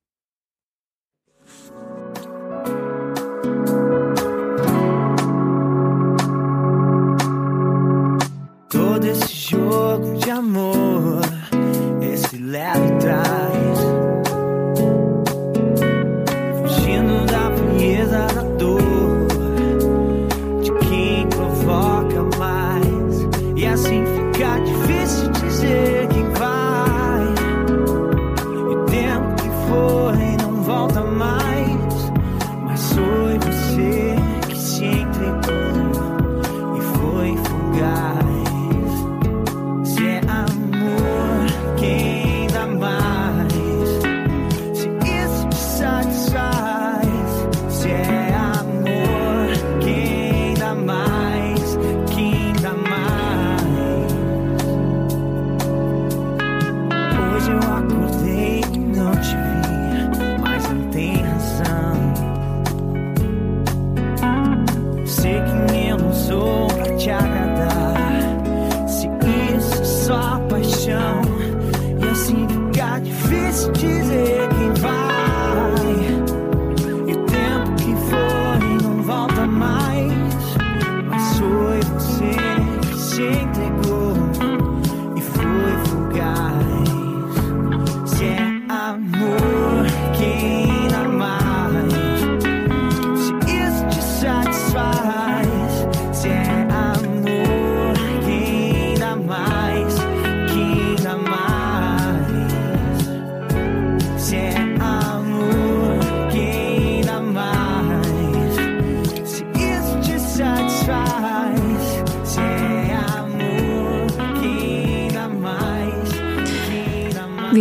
Todo esse jogo de amor, esse leve trás,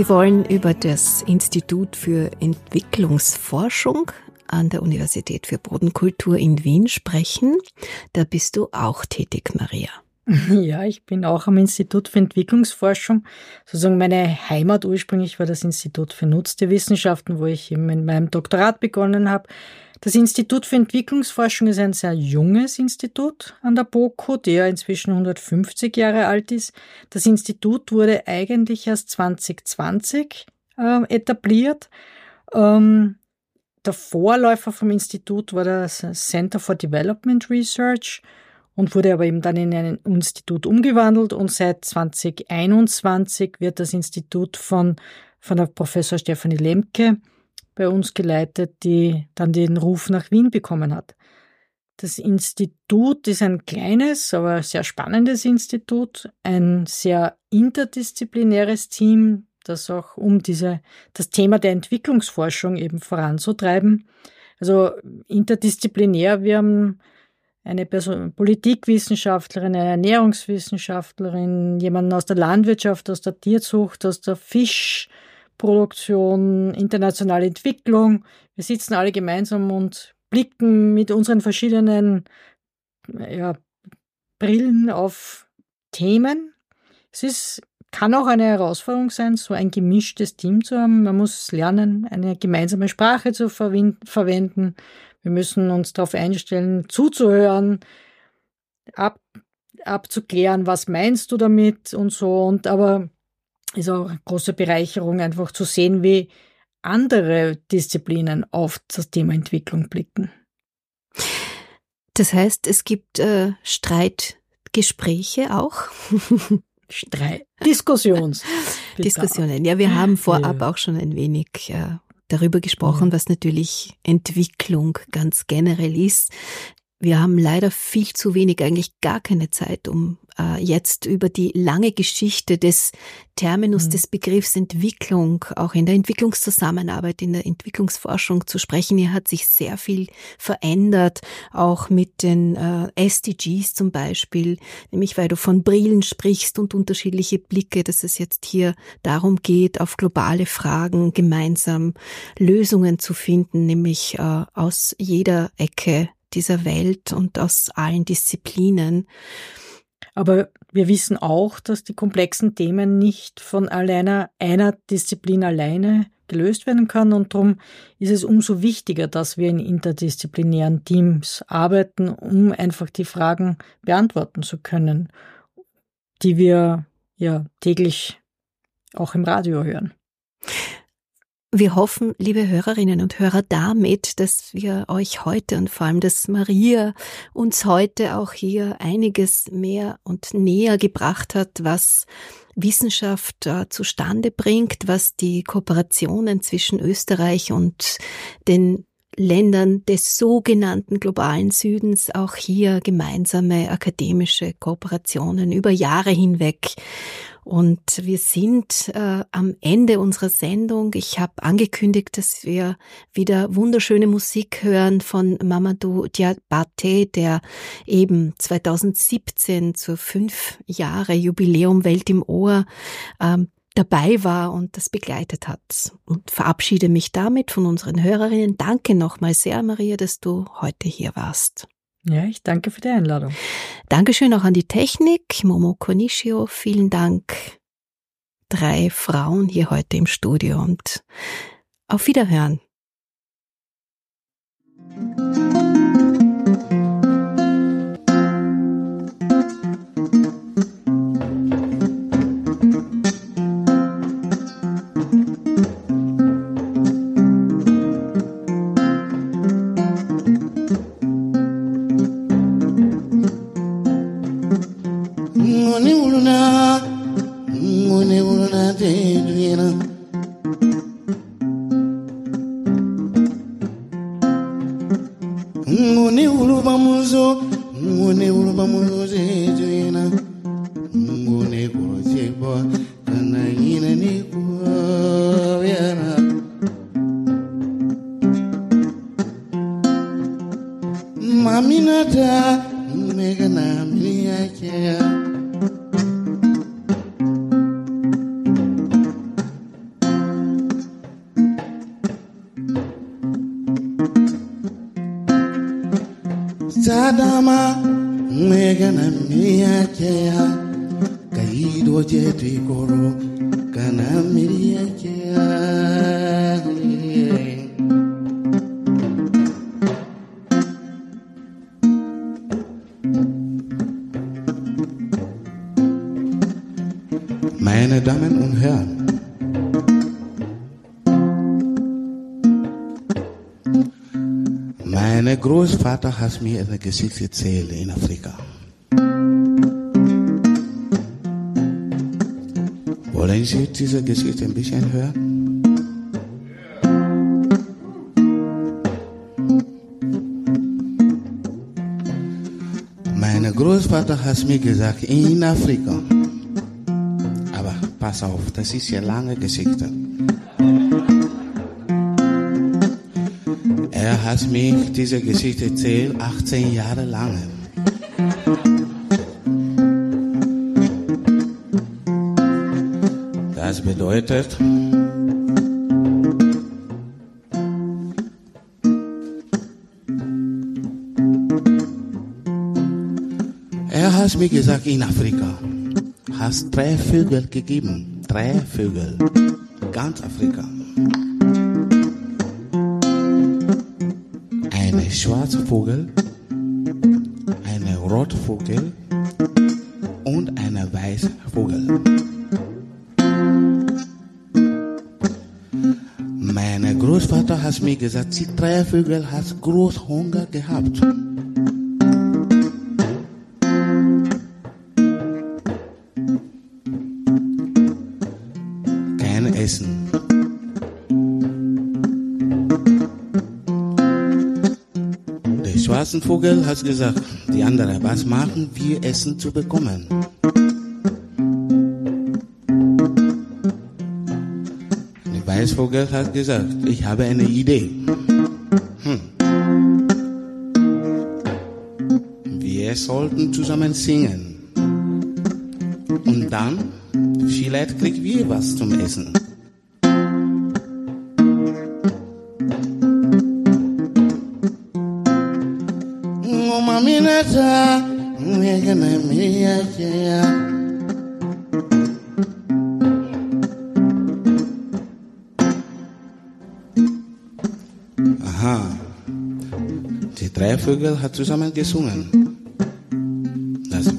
Wir wollen über das Institut für Entwicklungsforschung an der Universität für Bodenkultur in Wien sprechen. Da bist du auch tätig, Maria. Ja, ich bin auch am Institut für Entwicklungsforschung. Sozusagen meine Heimat ursprünglich war das Institut für Nutzte Wissenschaften, wo ich eben in meinem Doktorat begonnen habe. Das Institut für Entwicklungsforschung ist ein sehr junges Institut an der BOKU, der inzwischen 150 Jahre alt ist. Das Institut wurde eigentlich erst 2020 äh, etabliert. Ähm, der Vorläufer vom Institut war das Center for Development Research und wurde aber eben dann in ein Institut umgewandelt und seit 2021 wird das Institut von, von der Professor Stefanie Lemke bei uns geleitet, die dann den Ruf nach Wien bekommen hat. Das Institut ist ein kleines, aber sehr spannendes Institut, ein sehr interdisziplinäres Team, das auch um diese, das Thema der Entwicklungsforschung eben voranzutreiben. Also interdisziplinär, wir haben eine Person, Politikwissenschaftlerin, eine Ernährungswissenschaftlerin, jemanden aus der Landwirtschaft, aus der Tierzucht, aus der Fisch, Produktion, internationale Entwicklung. Wir sitzen alle gemeinsam und blicken mit unseren verschiedenen ja, Brillen auf Themen. Es ist, kann auch eine Herausforderung sein, so ein gemischtes Team zu haben. Man muss lernen, eine gemeinsame Sprache zu verwenden. Wir müssen uns darauf einstellen, zuzuhören, ab, abzuklären, was meinst du damit und so. Und aber ist auch eine große Bereicherung, einfach zu sehen, wie andere Disziplinen auf das Thema Entwicklung blicken. Das heißt, es gibt äh, Streitgespräche auch. Streit. Diskussions. Diskussionen. Ja, wir haben vorab ja. auch schon ein wenig äh, darüber gesprochen, ja. was natürlich Entwicklung ganz generell ist. Wir haben leider viel zu wenig, eigentlich gar keine Zeit, um äh, jetzt über die lange Geschichte des Terminus, mhm. des Begriffs Entwicklung, auch in der Entwicklungszusammenarbeit, in der Entwicklungsforschung zu sprechen. Hier hat sich sehr viel verändert, auch mit den äh, SDGs zum Beispiel, nämlich weil du von Brillen sprichst und unterschiedliche Blicke, dass es jetzt hier darum geht, auf globale Fragen gemeinsam Lösungen zu finden, nämlich äh, aus jeder Ecke dieser Welt und aus allen Disziplinen. Aber wir wissen auch, dass die komplexen Themen nicht von alleiner einer Disziplin alleine gelöst werden kann und darum ist es umso wichtiger, dass wir in interdisziplinären Teams arbeiten, um einfach die Fragen beantworten zu können, die wir ja täglich auch im Radio hören. Wir hoffen, liebe Hörerinnen und Hörer, damit, dass wir euch heute und vor allem, dass Maria uns heute auch hier einiges mehr und näher gebracht hat, was Wissenschaft äh, zustande bringt, was die Kooperationen zwischen Österreich und den Ländern des sogenannten globalen Südens auch hier gemeinsame akademische Kooperationen über Jahre hinweg und wir sind äh, am Ende unserer Sendung. Ich habe angekündigt, dass wir wieder wunderschöne Musik hören von Mamadou Diabate, der eben 2017 zur fünf Jahre Jubiläum Welt im Ohr ähm, dabei war und das begleitet hat. Und verabschiede mich damit von unseren Hörerinnen. Danke nochmal sehr, Maria, dass du heute hier warst. Ja, ich danke für die Einladung. Dankeschön auch an die Technik, Momo Konishio, vielen Dank. Drei Frauen hier heute im Studio und auf Wiederhören. ne una tedvina Mune uruba muzo Mune uruba muzo tedvina Mune kuro tebo Kana ina ni kuwaviana Mamina ta Tadama Megana Mia Chea Kaido Jetri Koro Kana Miria Vater hat mir eine Geschichte erzählt in Afrika. Wollen Sie diese Geschichte ein bisschen hören? Mein Großvater hat mir gesagt, in Afrika. Aber pass auf, das ist ja lange Geschichte. Hat mich diese Geschichte erzählt, 18 Jahre lang. Das bedeutet, er hat mir gesagt, in Afrika hast drei Vögel gegeben, drei Vögel, ganz Afrika. Vögel hat groß Hunger gehabt. Kein Essen. Der schwarze Vogel hat gesagt, die andere, was machen wir Essen zu bekommen? Der Weißvogel hat gesagt, ich habe eine Idee. Sollten zusammen singen. Und dann, vielleicht kriegen wir was zum Essen. Maminata, megana mia ya. Aha. Die drei Vögel hat zusammen gesungen.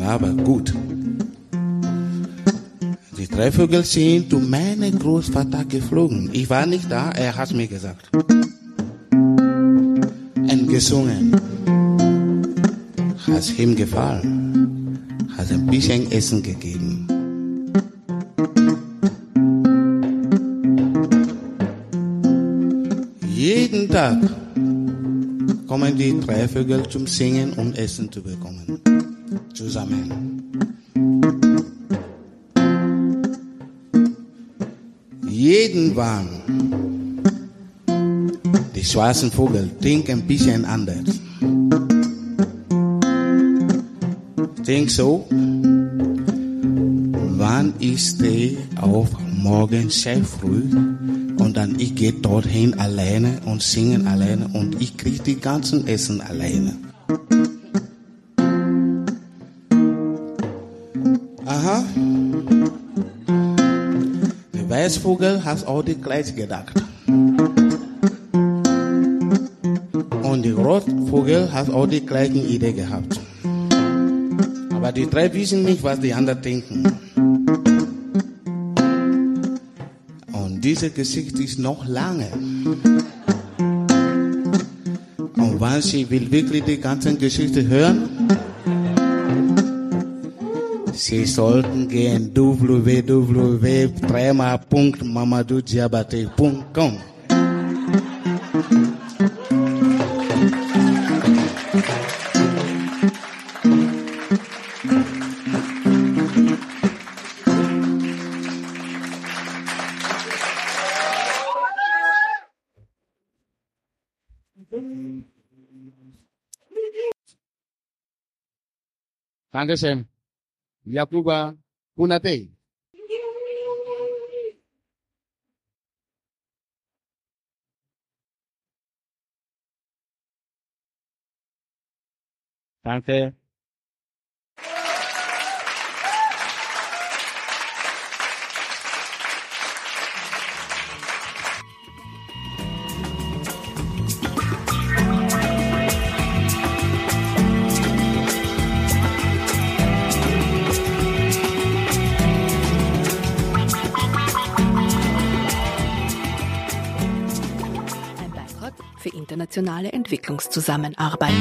Aber gut. Die drei Vögel sind zu meinem Großvater geflogen. Ich war nicht da, er hat mir gesagt. Und gesungen. Hat ihm gefallen. Hat ein bisschen Essen gegeben. Jeden Tag kommen die drei Vögel zum Singen, um Essen zu bekommen. Die schwarzen Vögel denken ein bisschen anders. Denk so, wann ich stehe auf morgen sehr früh und dann ich gehe dorthin alleine und singen alleine und ich kriege die ganzen Essen alleine. Aha. Der Weißvogel hat auch die gleich gedacht. Rotvogel hat auch die gleichen Idee gehabt. Aber die drei wissen nicht, was die anderen denken. Und diese Geschichte ist noch lange. Und wenn Sie will wirklich die ganze Geschichte hören, Sie sollten gehen www.mamadoudiabate.com. Dankeschön. Yakuba Kunate. Danke. Ein internationale Entwicklungszusammenarbeit.